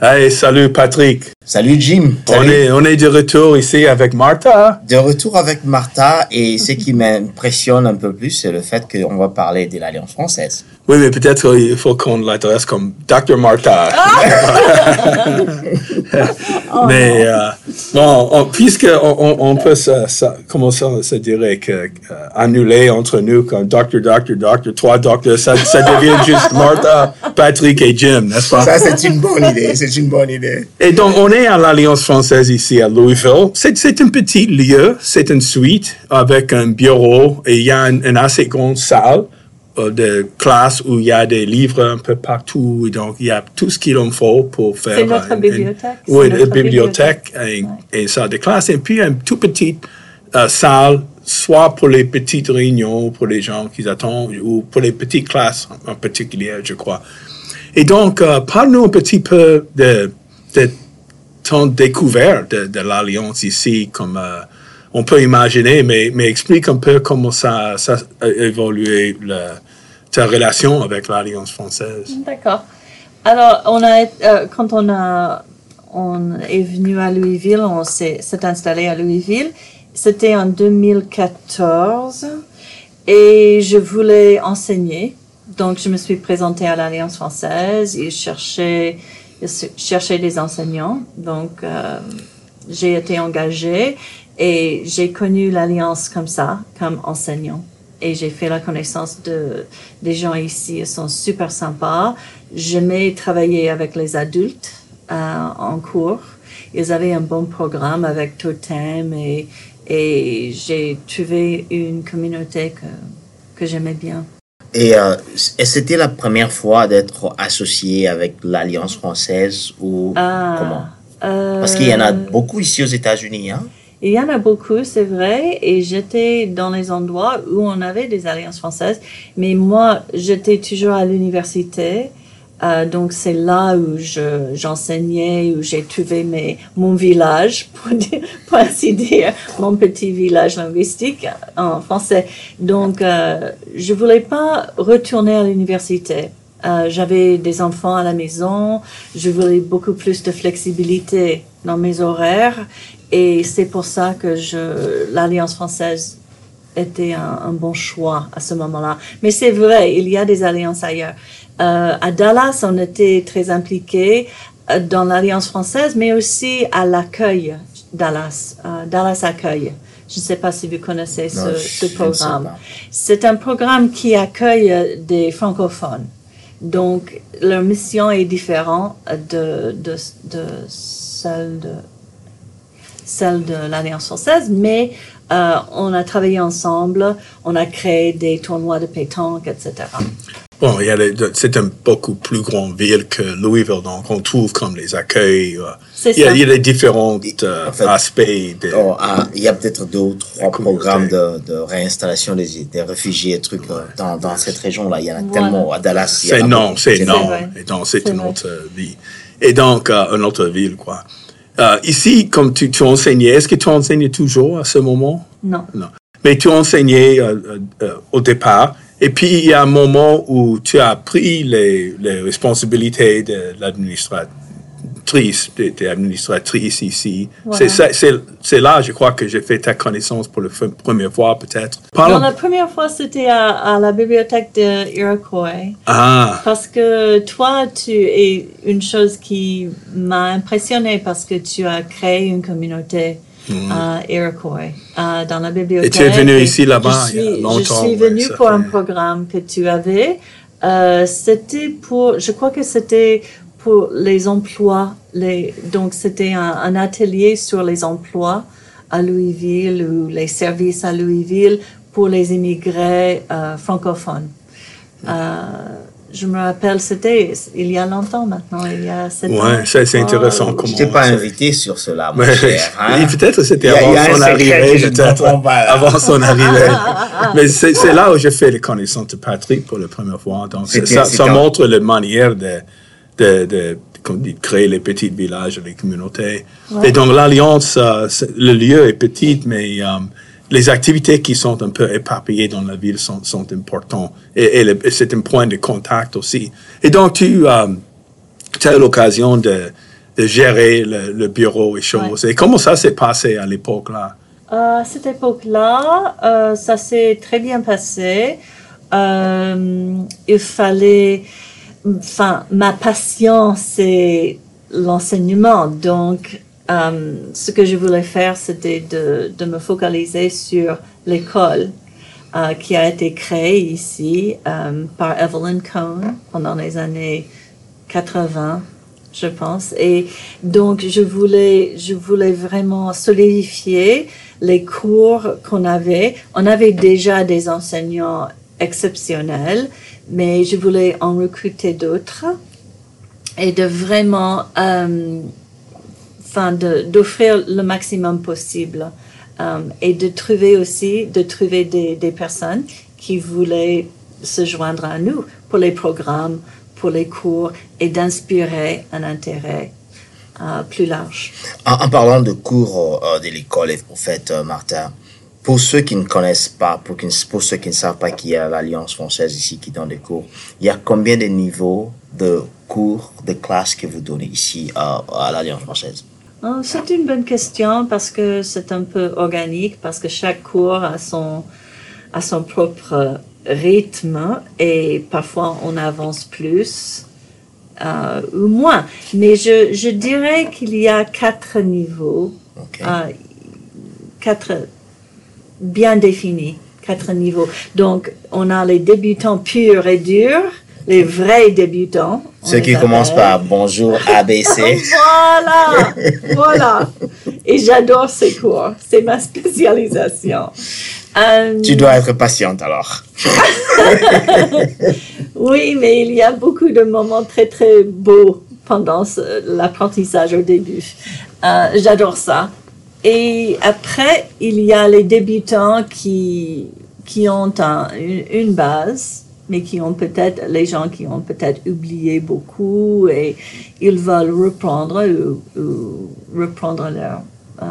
Hey, salut Patrick. Salut Jim. On est, on est de retour ici avec Martha. De retour avec Martha et ce qui m'impressionne un peu plus, c'est le fait qu'on va parler de l'Alliance française. Oui, mais peut-être il faut qu'on l'adresse comme Dr. Martha. mais euh, bon, on- puisque on, on- on peut se, se- comment ça se dirait que euh, annuler entre nous comme Dr. Dr. Dr. Trois docteurs, ça, ça devient juste Martha, Patrick et Jim, n'est-ce pas? Ça, c'est une bonne idée. C'est une bonne idée. Et donc, on est à l'Alliance française ici à Louisville. C'est, c'est un petit lieu, c'est une suite avec un bureau et il y a une, une assez grande salle euh, de classe où il y a des livres un peu partout. Et donc, il y a tout ce qu'il en faut pour faire. C'est notre un- un- bibliothèque. oui, une bibliothèque et, et une salle de classe. Et puis, une toute petite euh, salle, soit pour les petites réunions, pour les gens qui attendent, ou pour les petites classes en particulier, je crois. Et donc, euh, parle-nous un petit peu de, de ton découvert de, l'Alliance ici, comme euh, on peut imaginer, mais, mais explique un peu comment ça, ça a évolué ta relation avec l'Alliance française. D'accord. Alors, on a, euh, quand on, a, on est venu à Louisville, on s'est installé à Louisville. C'était en 2014 et je voulais enseigner. Donc, je me suis présentée à l'Alliance française. Ils cherchaient, ils cherchaient des enseignants. Donc, euh, j'ai été engagée et j'ai connu l'Alliance comme ça, comme enseignant. Et j'ai fait la connaissance de, des gens ici. Ils sont super sympas. J'aimais travailler avec les adultes euh, en cours. Ils avaient un bon programme avec Totem et, et j'ai trouvé une communauté que, que j'aimais bien. Et euh, c'était la première fois d'être associé avec l'Alliance française ou Ah, comment? euh, Parce qu'il y en a beaucoup ici aux États-Unis. Hein? Il y en a beaucoup, c'est vrai, et j'étais dans les endroits où on avait des alliances françaises, mais moi, j'étais toujours à l'université, euh, donc c'est là où je, j'enseignais, où j'ai trouvé mes, mon village, pour, dire, pour ainsi dire, mon petit village linguistique en français. Donc, euh, je voulais pas retourner à l'université. Euh, j'avais des enfants à la maison, je voulais beaucoup plus de flexibilité dans mes horaires et c'est pour ça que je, l'Alliance française était un, un bon choix à ce moment-là. Mais c'est vrai, il y a des alliances ailleurs. Euh, à Dallas, on était très impliqués euh, dans l'Alliance française, mais aussi à l'accueil Dallas, euh, Dallas Accueil. Je ne sais pas si vous connaissez ce, programme. C'est un programme qui accueille des francophones. Donc, leur mission est différente de, de, de celle de celle de l'Alliance française, mais euh, on a travaillé ensemble, on a créé des tournois de pétanque, etc. Bon, il y a des- de- c'est une beaucoup plus grande ville que Louisville, donc on trouve comme les accueils. euh, il, y a, il y a différents euh, En fait, aspects. de- Oh, ah, il y a peut-être deux ou trois programmes de, de réinstallation des, des réfugiés et trucs dans, dans cette région-là. Il y en a Voilà. tellement à Dallas. il y en C'est a énorme, c'est C'est énorme. Et donc, c'est C'est une vrai. autre vie. Et donc, euh, une autre ville, quoi. Euh, ici, comme tu, tu enseignais, est-ce que tu enseignes toujours à ce moment? Non. Non. Mais tu enseignais euh, euh, euh, au départ. Et puis, il y a un moment où tu as pris les, les responsabilités de l'administratrice, de, de l'administratrice ici. Voilà. C'est là, je crois, que j'ai fait ta connaissance pour la première fois, peut-être. La première fois, c'était à, à la bibliothèque de Iroquois. Ah, Parce que toi, tu es une chose qui m'a impressionné parce que tu as créé une communauté à Iroquois, euh, dans la bibliothèque. Et tu es venu Et ici, là-bas, il y a longtemps, Je suis venue pour un programme que tu avais. Euh, c'était pour, je crois que c'était pour les emplois. Les, donc, c'était un, un atelier sur les emplois à Louisville ou les services à Louisville pour les immigrés euh, francophones. Euh, je me rappelle, c'était il y a longtemps maintenant, il y a sept Ouais, ans. ça, c'est intéressant. Oh. comment Je t'ai pas invité sur cela, mon cher. hein. peut-être c'était avant son arrivée, avant son arrivée. Mais c'est là où j'ai fait les connaissances de Patrick pour la première fois. Donc ça, ça montre la manière de, de, créer les petits villages, les communautés. Ouais. Et donc l'alliance, euh, le lieu est petit, mais euh, les activités qui sont un peu éparpillées dans la ville sont, sont importantes. Et, et le- et c'est un point de contact aussi. Et donc tu, euh, as eu l'occasion de, de gérer le, le bureau et choses. Et comment ça s'est passé à l'époque là? À cette époque-là, euh, ça s'est très bien passé. Euh, il fallait, enfin, ma passion, c'est l'enseignement. Donc, euh, ce que je voulais faire, c'était de, me focaliser sur l'école euh, qui a été créée ici euh, par Evelyn Cohn pendant les années 80, je pense. Et donc, je voulais, je voulais vraiment solidifier les cours qu'on avait. On avait déjà des enseignants exceptionnels, mais je voulais en recruter d'autres et de vraiment, euh, enfin, d'offrir le maximum possible euh, et de trouver aussi, de trouver des, personnes qui voulaient se joindre à nous pour les programmes, pour les cours et d'inspirer un intérêt euh, plus large. En, parlant de cours de l'école, en fait, Martin, pour ceux qui ne connaissent pas, pour, ceux qui ne savent pas qu'il y a l'Alliance française ici qui donne des cours, il y a combien de niveaux de cours, de classes que vous donnez ici à, à l'Alliance française? Oh, C'est une bonne question parce que c'est un peu organique, parce que chaque cours a son, a son propre rythme et parfois on avance plus euh, ou moins. Mais je, je dirais qu'il y a quatre niveaux, euh, quatre bien définis, quatre niveaux. Donc on a les débutants purs et durs, les vrais débutants. Ceux qui commencent par bonjour ABC. Voilà, voilà. Et j'adore ces cours. C'est ma spécialisation. Euh, tu dois être patiente alors. Oui, mais il y a beaucoup de moments très très beaux pendant l'apprentissage au début. Euh, j'adore ça. Et après, il y a les débutants qui, qui ont un- une, base, mais qui ont peut-être, les gens qui ont peut-être oublié beaucoup et ils veulent reprendre ou, reprendre leur, euh,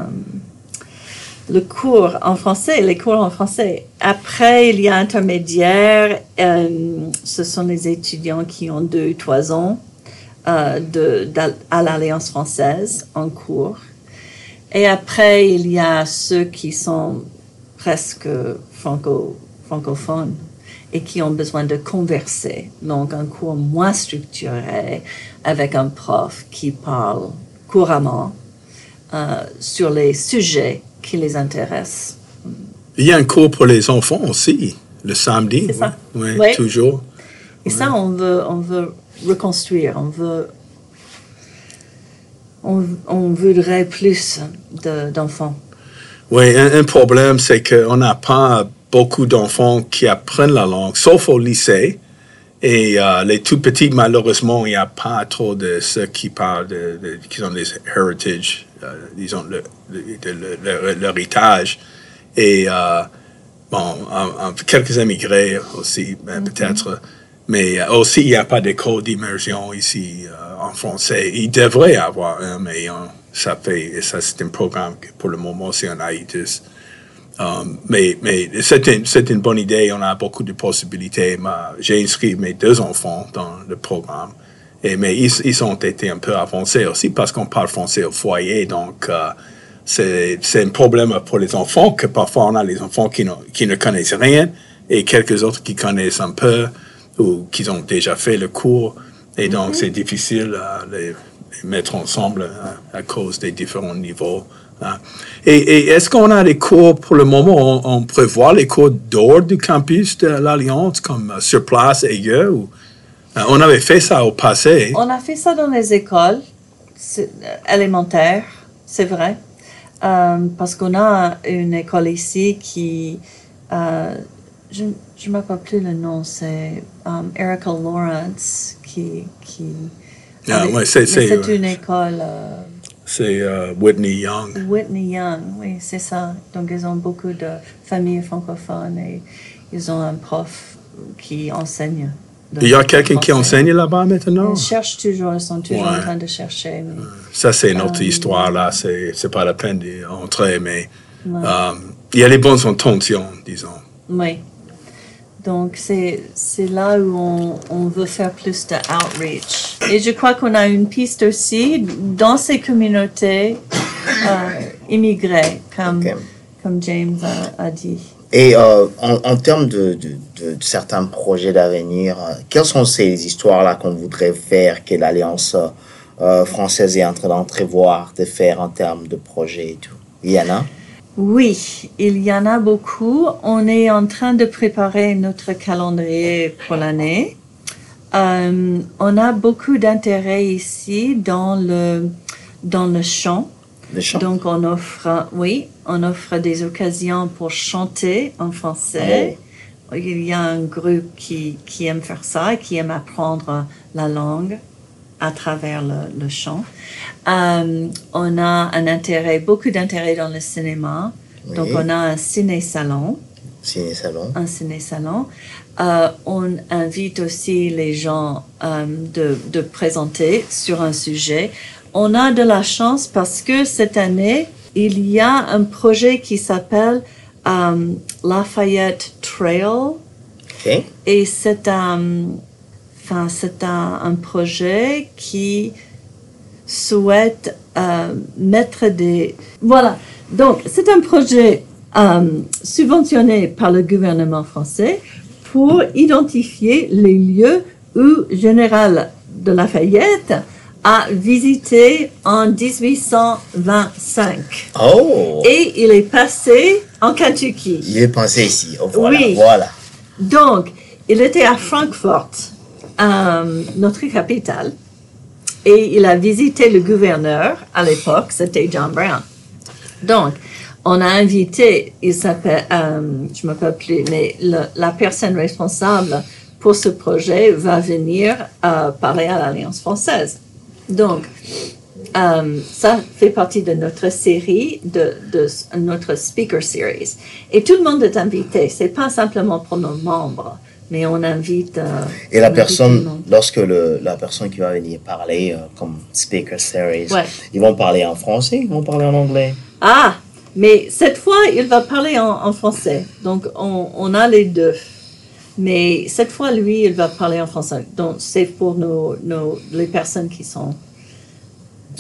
le cours en français, les cours en français. Après, il y a intermédiaire, euh, ce sont les étudiants qui ont deux, trois ans euh, de, à l'Alliance française en cours. Et après, il y a ceux qui sont presque franco, francophones et qui ont besoin de converser. Donc, un cours moins structuré avec un prof qui parle couramment euh, sur les sujets qui les intéressent. Il y a un cours pour les enfants aussi, le samedi. C'est ça. Oui, Oui. toujours. Et ça, on veut, on veut reconstruire, on veut, on, on voudrait plus de- d'enfants. Oui, un, un problème, c'est qu'on n'a pas beaucoup d'enfants qui apprennent la langue, sauf au lycée. Et euh, les tout petits, malheureusement, il n'y a pas trop de ceux qui parlent, de, de- qui ont des heritage, euh, disons, le, l'héritage. Et euh, bon, en- en- quelques immigrés aussi, ben, peut-être. Mais aussi, il n'y a pas d'école d'immersion ici euh, en français. Il devrait y avoir un, mais euh, ça fait, et ça c'est un programme que pour le moment c'est un hiatus. Um, mais mais c'est une, c'est une bonne idée, on a beaucoup de possibilités. J'ai inscrit mes deux enfants dans le programme. Mais ils, ils ont été un peu avancés aussi parce qu'on parle français au foyer. Donc, euh, c'est c'est un problème pour les enfants que parfois on a les enfants qui, qui ne connaissent rien et quelques autres qui connaissent un peu ou qui ont déjà fait le cours. Et donc, c'est difficile à les, les mettre ensemble hein, à cause des différents niveaux. hein. Et, et est-ce qu'on a des cours pour le moment, on, on prévoit les cours dehors du campus de l'Alliance, comme sur place ailleurs? Ou, euh, on avait fait ça au passé. On a fait ça dans les écoles euh, élémentaires, c'est vrai, Euh, parce qu'on a une école ici qui, euh, je ne me rappelle plus le nom, c'est um, Erica Lawrence qui. qui Ah, ouais, c'est- mais c'est, c'est euh, une école. euh, C'est euh, Whitney Young. Whitney Young, oui, c'est ça. Donc, ils ont beaucoup de familles francophones et ils ont un prof qui enseigne. Il y a quelqu'un qui enseigne là-bas maintenant? Ils cherchent toujours, ils sont toujours Ouais. en train de chercher. mais- Ça, c'est Euh, histoire, là. C'est, c'est pas la peine d'entrer, mais Ouais. euh, il y a les bonnes intentions, disons. Oui. Donc, c'est c'est là où on, on veut faire plus de outreach. Et je crois qu'on a une piste aussi dans ces communautés euh, immigrées, comme, comme James a, a dit. Et euh, en, en termes de, de, de- de certains projets d'avenir, euh, quelles sont ces histoires-là qu'on voudrait faire, que l'Alliance euh, française est en train d'entrevoir de faire en termes de projets et tout? Il y en a? Oui, il y en a beaucoup. On est en train de préparer notre calendrier pour l'année. Euh, on a beaucoup d'intérêt ici dans le, dans le chant. Donc, on offre, oui, on offre des occasions pour chanter en français. Il y a un groupe qui, qui aime faire ça, qui aime apprendre la langue à travers le, le chant. Euh, on a un intérêt, beaucoup d'intérêt dans le cinéma. Donc, on a un ciné-salon Ciné-salon. un ciné-salon. Euh, on invite aussi les gens euh, de, de présenter sur un sujet. On a de la chance parce que cette année, il y a un projet qui s'appelle Lafayette Trail. Et c'est un, enfin, c'est un, un projet qui souhaite euh, mettre des... Voilà. Donc, c'est un projet euh, subventionné par le gouvernement français pour identifier les lieux où Général de Lafayette a visité en 1825. Oh Et il est passé en Kentucky. Il est pensé ici. Oh, voilà. Oui. voilà. Donc, il était à Francfort, euh, notre capitale, et il a visité le gouverneur à l'époque, c'était John Brown. Donc, on a invité, il s'appelle, euh, je ne me rappelle plus, mais la personne responsable pour ce projet va venir euh, parler à l'Alliance française. Donc, ça fait partie de notre série, de, de notre speaker series. Et tout le monde est invité. C'est pas simplement pour nos membres, mais on invite. euh, Et la personne, lorsque le, la personne qui va venir parler euh, comme speaker series, Ouais. ils vont parler en français, ils vont parler en anglais. Ah, mais cette fois, il va parler en, en français. Donc, on, on a les deux. Mais cette fois, lui, il va parler en français. Donc, c'est pour nos, nos, les personnes qui sont,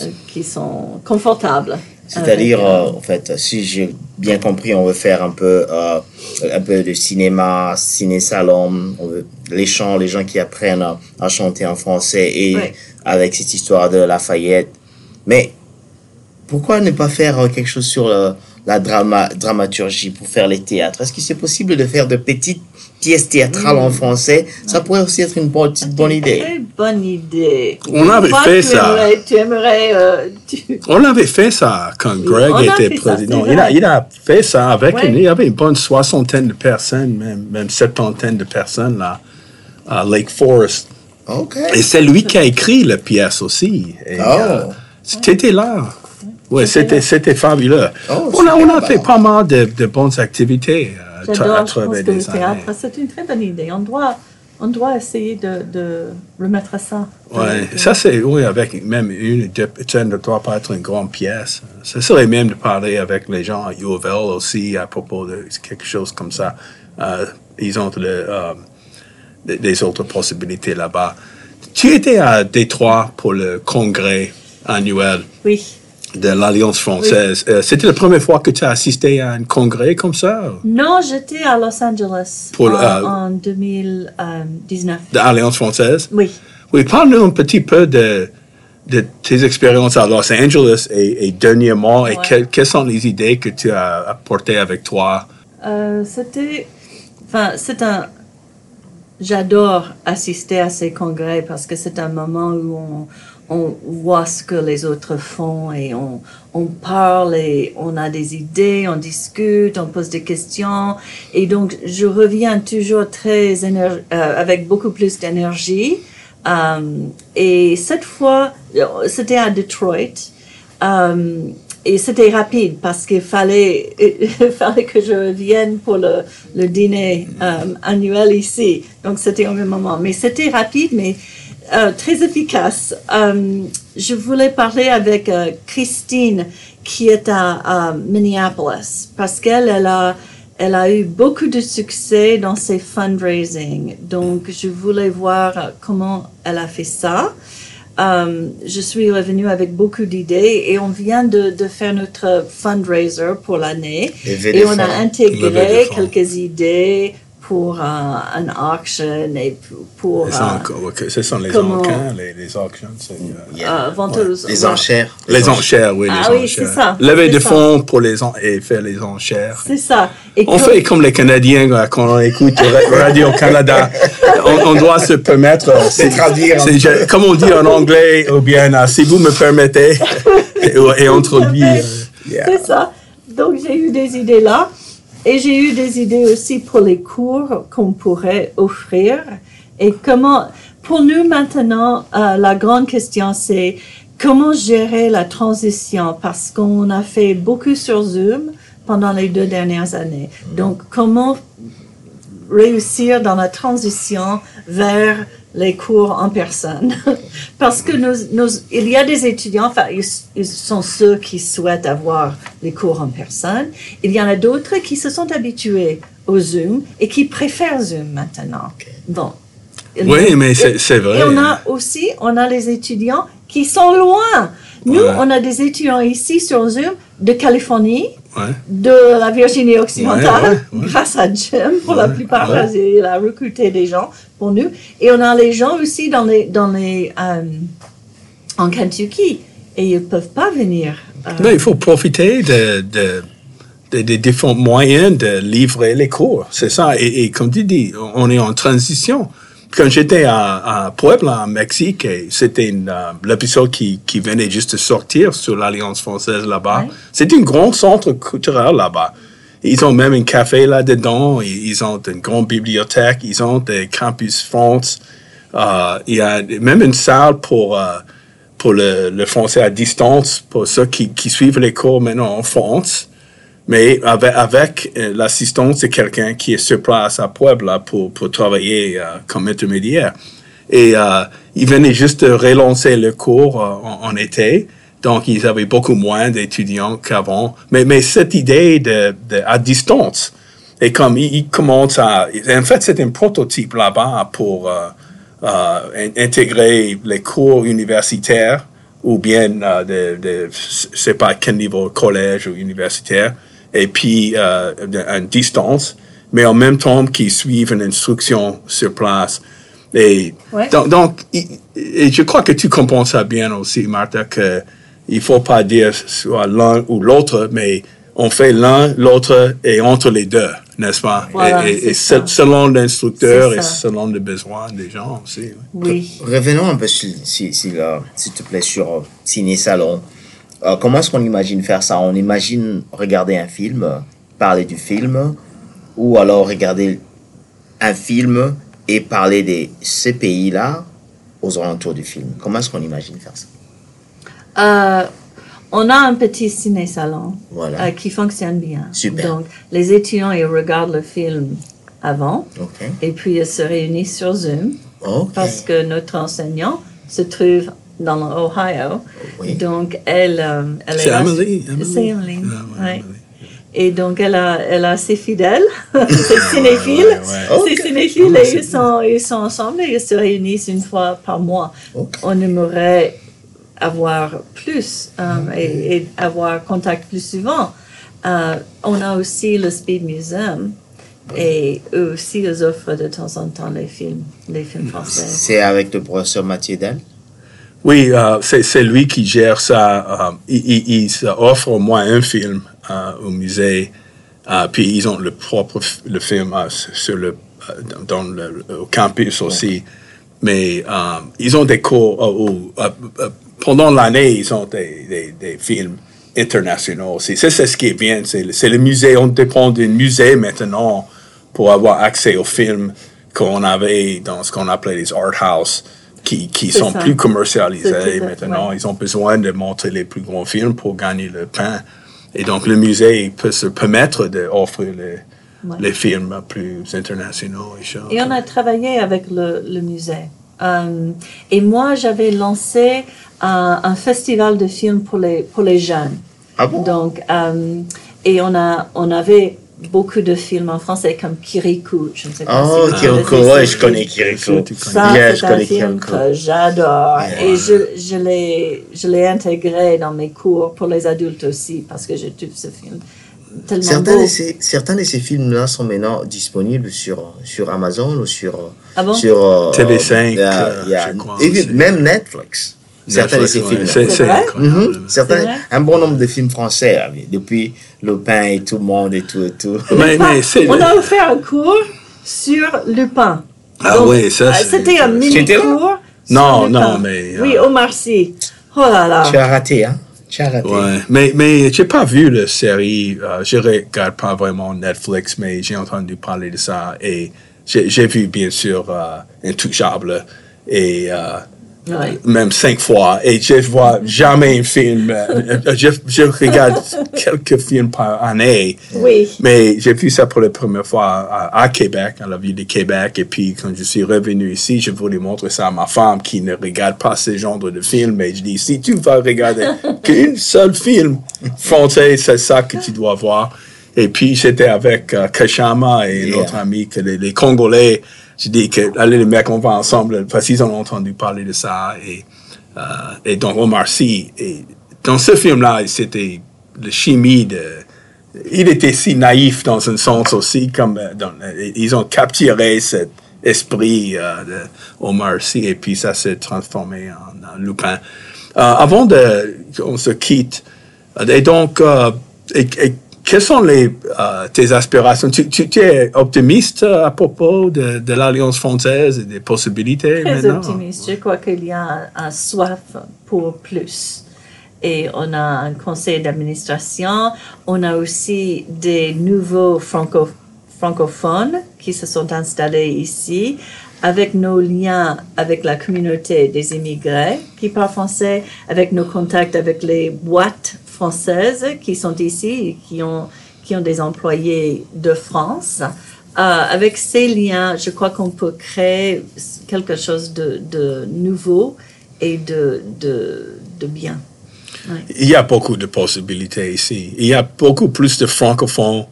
euh, qui sont confortables. C'est-à-dire, avec, euh, euh, en fait, si j'ai bien compris, on veut faire un peu, euh, un peu de cinéma, ciné-salon, les chants, les gens qui apprennent à, à chanter en français et Ouais. avec cette histoire de Lafayette. Mais pourquoi ne pas faire euh, quelque chose sur le- la drama, dramaturgie pour faire les théâtres? Est-ce que c'est possible de faire de petites pièces théâtrales en français Ça pourrait aussi être une bonne, petite bonne idée. Très bonne idée. On avait fait tu ça. Aimerais, tu aimerais. euh, tu- On avait fait ça quand Greg on était président. il, a, il a fait ça avec Ouais. une, il y avait une bonne soixantaine de personnes, même, même septantaine de personnes là, à Lake Forest. Ok. Et c'est lui qui a écrit la pièce aussi. Et, Oh. euh, T'étais là. Oui, c'était, là. c'était fabuleux. Oh, on, a, on a fait pas mal de, de bonnes activités euh, J'adore, je pense travers que le théâtre, c'est une très bonne idée. On doit, on doit essayer de, de remettre ça. Ouais, ça c'est, oui, avec même une, deux, ça ne doit pas être une grande pièce. Ce serait même de parler avec les gens à U of L aussi à propos de quelque chose comme ça. Euh, ils ont le, euh, des autres possibilités là-bas. Tu étais à Détroit pour le congrès annuel Oui. De l'Alliance française. Euh, C'était la première fois que tu as assisté à un congrès comme ça? Non, j'étais à Los Angeles Pour, en, euh, en 2019. De l'Alliance française? Oui. Oui, parle-nous un petit peu de, de tes expériences à Los Angeles et, et dernièrement, et Ouais. quelles, quelles sont les idées que tu as apportées avec toi? Euh, c'était. Enfin, c'est un. J'adore assister à ces congrès parce que c'est un moment où on, on voit ce que les autres font et on, on parle et on a des idées, on discute, on pose des questions. Et donc, je reviens toujours très euh, avec beaucoup plus d'énergie. Euh, et cette fois, c'était à Detroit. Euh, et c'était rapide parce qu'il fallait, il fallait que je revienne pour le, le dîner euh, annuel ici. Donc c'était un moment. Mais c'était rapide, mais euh, très efficace. Euh, je voulais parler avec euh, Christine qui est à, à Minneapolis parce qu'elle elle a, elle a eu beaucoup de succès dans ses fundraising. Donc je voulais voir comment elle a fait ça. Je suis revenue avec beaucoup d'idées et on vient de, de faire notre fundraiser pour l'année et on a intégré quelques idées pour euh, un auction et pour, Et euh, ce sont les encans, les, les auctions. euh, Yeah. euh. Les enchères. Les enchères, oui, les Ah oui, enchères. c'est ça, Lever des fonds pour les en- et faire les enchères. C'est ça. Et On comme- fait comme les Canadiens euh, quand on écoute Ra- Radio-Canada. on, on doit se permettre. c'est- traduire. comme on dit en anglais, ou bien, si vous me permettez, et, et introduit. euh, yeah. C'est ça. Donc, j'ai eu des idées là. Et j'ai eu des idées aussi pour les cours qu'on pourrait offrir. Et comment, pour nous maintenant, euh, la grande question, c'est comment gérer la transition? Parce qu'on a fait beaucoup sur Zoom pendant les deux dernières années. Donc, comment réussir dans la transition vers les cours en personne. Parce que il y a des étudiants, enfin, ils, ils sont ceux qui souhaitent avoir les cours en personne. Il y en a d'autres qui se sont habitués au Zoom et qui préfèrent Zoom maintenant. Bon. Oui, mais c'est vrai. Et on a aussi, on a les étudiants qui sont loin. Nous, Ouais. on a des étudiants ici sur Zoom de Californie, Ouais. de la Virginie occidentale, Ouais, ouais, ouais. grâce à Jim, pour la plupart, il a recruté des gens pour nous. Et on a les gens aussi dans les, dans les, euh, en Kentucky, et ils ne peuvent pas venir. euh, Mais il faut profiter de, de, de- des différents moyens de livrer les cours. C'est ça. Et, et comme tu dis, on est en transition. Quand j'étais à, à Puebla, en Mexique, et c'était une, euh, l'épisode qui, qui venait juste de sortir sur l'Alliance française là-bas. Ouais. C'est un grand centre culturel là-bas. Ils ont même un café là-dedans. Ils ils ont une grande bibliothèque. Ils ont des campus France. Euh, il y a même une salle pour, euh, pour le, le français à distance, pour ceux qui, qui suivent les cours maintenant en France, mais avec, avec euh, l'assistance de quelqu'un qui est sur place à Puebla pour, pour travailler euh, comme intermédiaire. Et euh, ils venaient juste relancer le cours euh, en, été, donc ils avaient beaucoup moins d'étudiants qu'avant. Mais, mais cette idée de, à distance, et comme ils, ils commencent à... En fait, c'est un prototype là-bas pour... in- intégrer les cours universitaires ou bien euh, de, sais pas quel niveau collège ou universitaire et puis euh, à distance mais en même temps qui suivent une instruction sur place et Ouais. donc, et je crois que tu comprends ça bien aussi Martha que il faut pas dire soit l'un ou l'autre mais on fait l'un l'autre et entre les deux n'est-ce pas? Voilà, et, selon l'instructeur et selon les besoins des gens aussi. oui. Revenons un peu, s'il si, euh, te plaît, sur euh, Ciné Salon. Euh, comment est-ce qu'on imagine faire ça? On imagine regarder un film, parler du film, ou alors regarder un film et parler de ces pays-là aux alentours du film. Comment est-ce qu'on imagine faire ça? Euh, on a un petit ciné-salon Voilà. euh, qui fonctionne bien. Super. Donc, les étudiants, ils regardent le film avant et puis ils se réunissent sur Zoom parce que notre enseignant se trouve dans l'Ohio. Oui. Donc, elle, euh, elle C'est est là- Emily. C'est Emily, Ah, ouais, ouais. Emily. Et donc, elle a, elle a ses fidèles, ses cinéphiles. ouais. Ses cinéphiles, Ah, et ils sont, ils sont ensemble et ils se réunissent une fois par mois. On aimerait avoir plus euh, et, et avoir contact plus souvent. Euh, on a aussi le Speed Museum et eux aussi, ils offrent de temps en temps les films, les films français. C'est avec le professeur Mathieu Del Oui, euh, c'est lui qui gère ça. euh, il, il- il se offre au moins un film euh, au musée. euh, puis ils ont le propre le film sur le, dans le, au campus aussi. mais ils ont des cours où, pendant l'année, ils ont des, des, des films internationaux aussi. C'est ce qui est bien. C'est le, c'est le musée. On dépend d'un musée maintenant pour avoir accès aux films qu'on avait dans ce qu'on appelait les art house, qui, qui sont ça. plus commercialisés maintenant. ouais. Ils ont besoin de montrer les plus grands films pour gagner le pain. Et donc, le musée peut se permettre d'offrir les, Ouais. les films plus internationaux et choses. Et on a travaillé avec le, le musée. Euh, et moi, j'avais lancé un, un festival de films pour les, pour les jeunes. Ah bon? Donc, euh, et on, a, on avait beaucoup de films en français comme Kirikou. Je ne sais pas Oh, si vous Kiriko, connaissez ouais, je connais film. Kiriko. Tu connais. Ça, Yeah, je c'est un connais film Kiriko. que j'adore. Et je, je l'ai, je l'ai intégré dans mes cours pour les adultes aussi, parce que je trouve ce film tellement Certains beau. de, ces, certains de ces films-là sont maintenant disponibles sur, sur Amazon ou sur, Ah bon? sur euh, TV5, il y a- euh, il y a- je crois even- aussi. même Netflix. Certains de ces films. Mhm. Certains, un bon nombre de films français, depuis Lupin et tout le monde et tout et tout. Mais, mais c'est. On a offert un cours sur Lupin. Ah oui, ça, euh, C'était un C'était là? mini-cours. Non, sur non, Lupin. mais, Oui, euh, Omar Sy. Oh là là. Tu as raté, hein? Tu as raté. Ouais, mais, mais j'ai pas vu la série. euh, je regarde pas vraiment Netflix, mais j'ai entendu parler de ça et j'ai j'ai vu bien sûr euh, Intouchable et euh, Ouais. même cinq fois et je vois jamais un film. euh, je, je regarde quelques films par année. Oui. Mais j'ai vu ça pour la première fois à, à Québec, à la ville de Québec. Et puis, quand je suis revenu ici, je voulais montrer ça à ma femme qui ne regarde pas ce genre de film. Et je dis, si tu vas regarder qu'un seul film français, c'est ça que tu dois voir. Et puis, j'étais avec euh, Kachama et Yeah. notre ami, que les, les Congolais. Je dis que, allez, les mecs, on va ensemble, parce qu'ils ont entendu parler de ça. Et, euh, et donc, Omar Sy, et dans ce film-là, c'était la chimie de, il était si naïf dans un sens aussi, comme euh, dans- euh, ils ont capturé cet esprit euh, de Omar Sy et puis ça s'est transformé en, en Lupin. Euh, avant de qu'on se quitte, et donc, et- et quelles sont les, euh, tes aspirations? Tu, tu- tu es optimiste à propos de, de l'Alliance française et des possibilités Très maintenant? optimiste. Je crois qu'il y a un, un soif pour plus. Et on a un conseil d'administration. On a aussi des nouveaux franco- francophones qui se sont installés ici avec nos liens avec la communauté des immigrés qui parlent français, avec nos contacts avec les boîtes françaises qui sont ici et qui ont, qui ont des employés de France. Euh, avec ces liens, je crois qu'on peut créer quelque chose de, de nouveau et de, de, de bien. Il y a beaucoup de possibilités ici. Il y a beaucoup plus de francophones.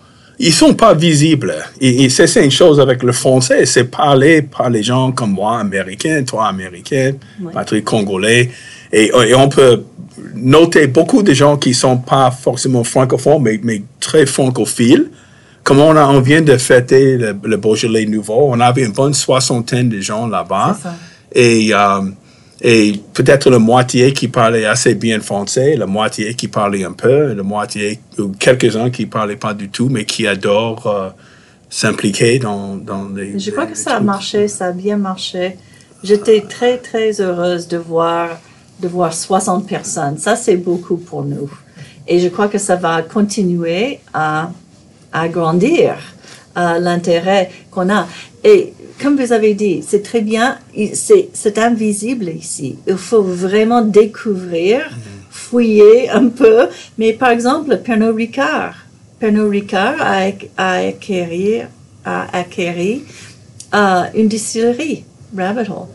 Ils sont pas visibles. Et, et c'est une chose avec le français, c'est parler par les gens comme moi, américains, toi, américain, Ouais. Patrick, congolais. Et, et on peut noter beaucoup de gens qui sont pas forcément francophones, mais, mais très francophiles. Comme on, a, on vient de fêter le, le Beaujolais nouveau, on avait une bonne soixantaine de gens là-bas. Et, euh, et peut-être la moitié qui parlait assez bien français, la moitié qui parlait un peu, la moitié, ou quelques-uns qui parlaient pas du tout, mais qui adorent euh, s'impliquer dans, dans les. Je crois les que ça a marché, ça a bien marché. J'étais très, très heureuse de voir, de voir 60 personnes. Ça, c'est beaucoup pour nous. Et je crois que ça va continuer à, à grandir euh, l'intérêt qu'on a. Et comme vous avez dit, c'est très bien, c'est invisible ici. Il faut vraiment découvrir, fouiller un peu. Mais par exemple, Pernod Ricard. Pernod Ricard a, a acquéri, a acquéri euh, une distillerie, Rabbit Hole.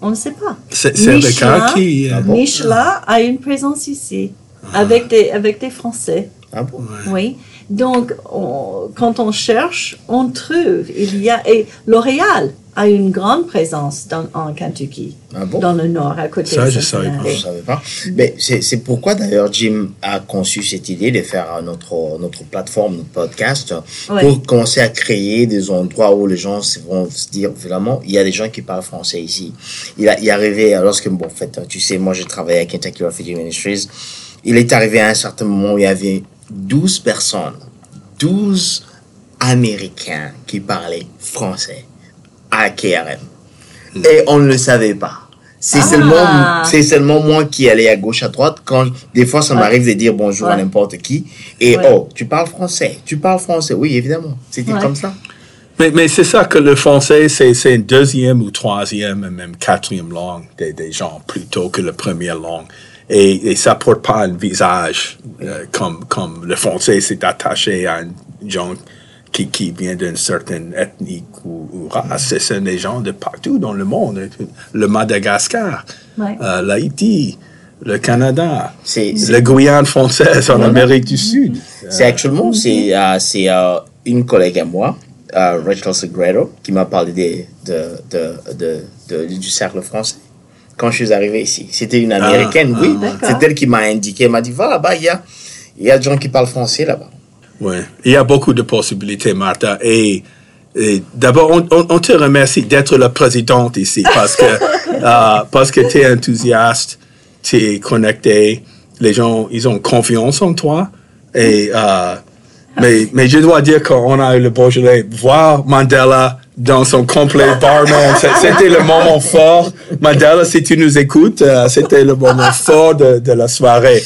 On ne sait pas. C'est le cas qui. euh, Ah bon? Michelin a une présence ici, avec, des, avec des Français. Ah bon? Oui. Donc, on- quand on cherche, on trouve. Il y a et L'Oréal a une grande présence dans, en Kentucky, Ah bon? dans le nord, à côté Ça, de je savais Cincinnati. pas. Je savais pas. Mais c'est pourquoi d'ailleurs Jim a conçu cette idée de faire notre, notre plateforme, notre podcast, Ouais. pour commencer à créer des endroits où les gens vont se dire vraiment, il y a des gens qui parlent français ici. Il, a, il est arrivé, lorsque, bon, en fait, tu sais, moi je travaillais à Kentucky Refugee Ministries, il est arrivé à un certain moment où il y avait 12 personnes, 12 Américains qui parlaient français à KRM. Et on ne le savait pas. C'est Ah. seulement, c'est seulement moi qui allais à gauche, à droite. Quand des fois, ça Ouais. m'arrive de dire bonjour à n'importe qui. Et Ouais. oh, tu parles français. Tu parles français. Oui, évidemment. C'était comme ça. Mais, mais c'est ça que le français, c'est, c'est une deuxième ou troisième, et même quatrième langue des, des gens plutôt que la première langue. Et, et ça porte pas un visage euh, comme, comme le français s'est attaché à un gens qui, qui vient d'une certaine ethnie ou, ou race. C'est- C'est des gens de partout dans le monde. Le Madagascar, Ouais. euh, l'Haïti, le Canada, C'est- la Guyane française en Amérique du Sud. C'est actuellement, c'est euh, c'est, euh, une collègue à moi, euh, Rachel Segredo, qui m'a parlé des- de, de, de, de- du cercle français quand je suis arrivé ici. C'était une américaine, ah, oui. d'accord. C'est elle qui m'a indiqué. Elle m'a dit, va là-bas, il y a, il y a des gens qui parlent français là-bas. Oui, il y a beaucoup de possibilités, Martha. Et, et d'abord, on, on- on te remercie d'être la présidente ici parce que, euh, parce que tu es enthousiaste, tu es connecté, les gens, ils ont confiance en toi. Et, euh, mais, mais je dois dire qu'on a eu le Beaujolais, voir Mandela dans son complet barman, c'était le moment fort. Mandela, si tu nous écoutes, euh, c'était le moment fort de, de la soirée.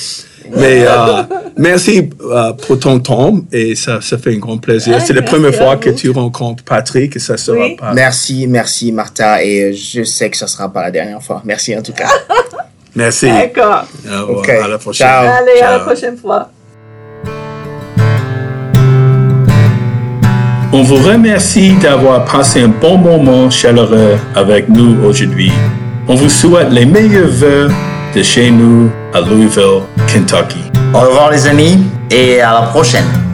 Mais euh, merci euh, pour ton temps et ça, ça fait un grand plaisir. C'est la première fois vous. que tu rencontres Patrick et ça sera Oui. pas. Merci, merci Martha. Et je sais que ce sera pas la dernière fois. Merci en tout cas. Merci. D'accord. Au revoir. Ok. À la prochaine. Ciao. Allez, à la Ciao. prochaine fois. On vous remercie d'avoir passé un bon moment chaleureux avec nous aujourd'hui. On vous souhaite les meilleurs vœux de chez nous à Louisville, Kentucky. Au revoir les amis et à la prochaine.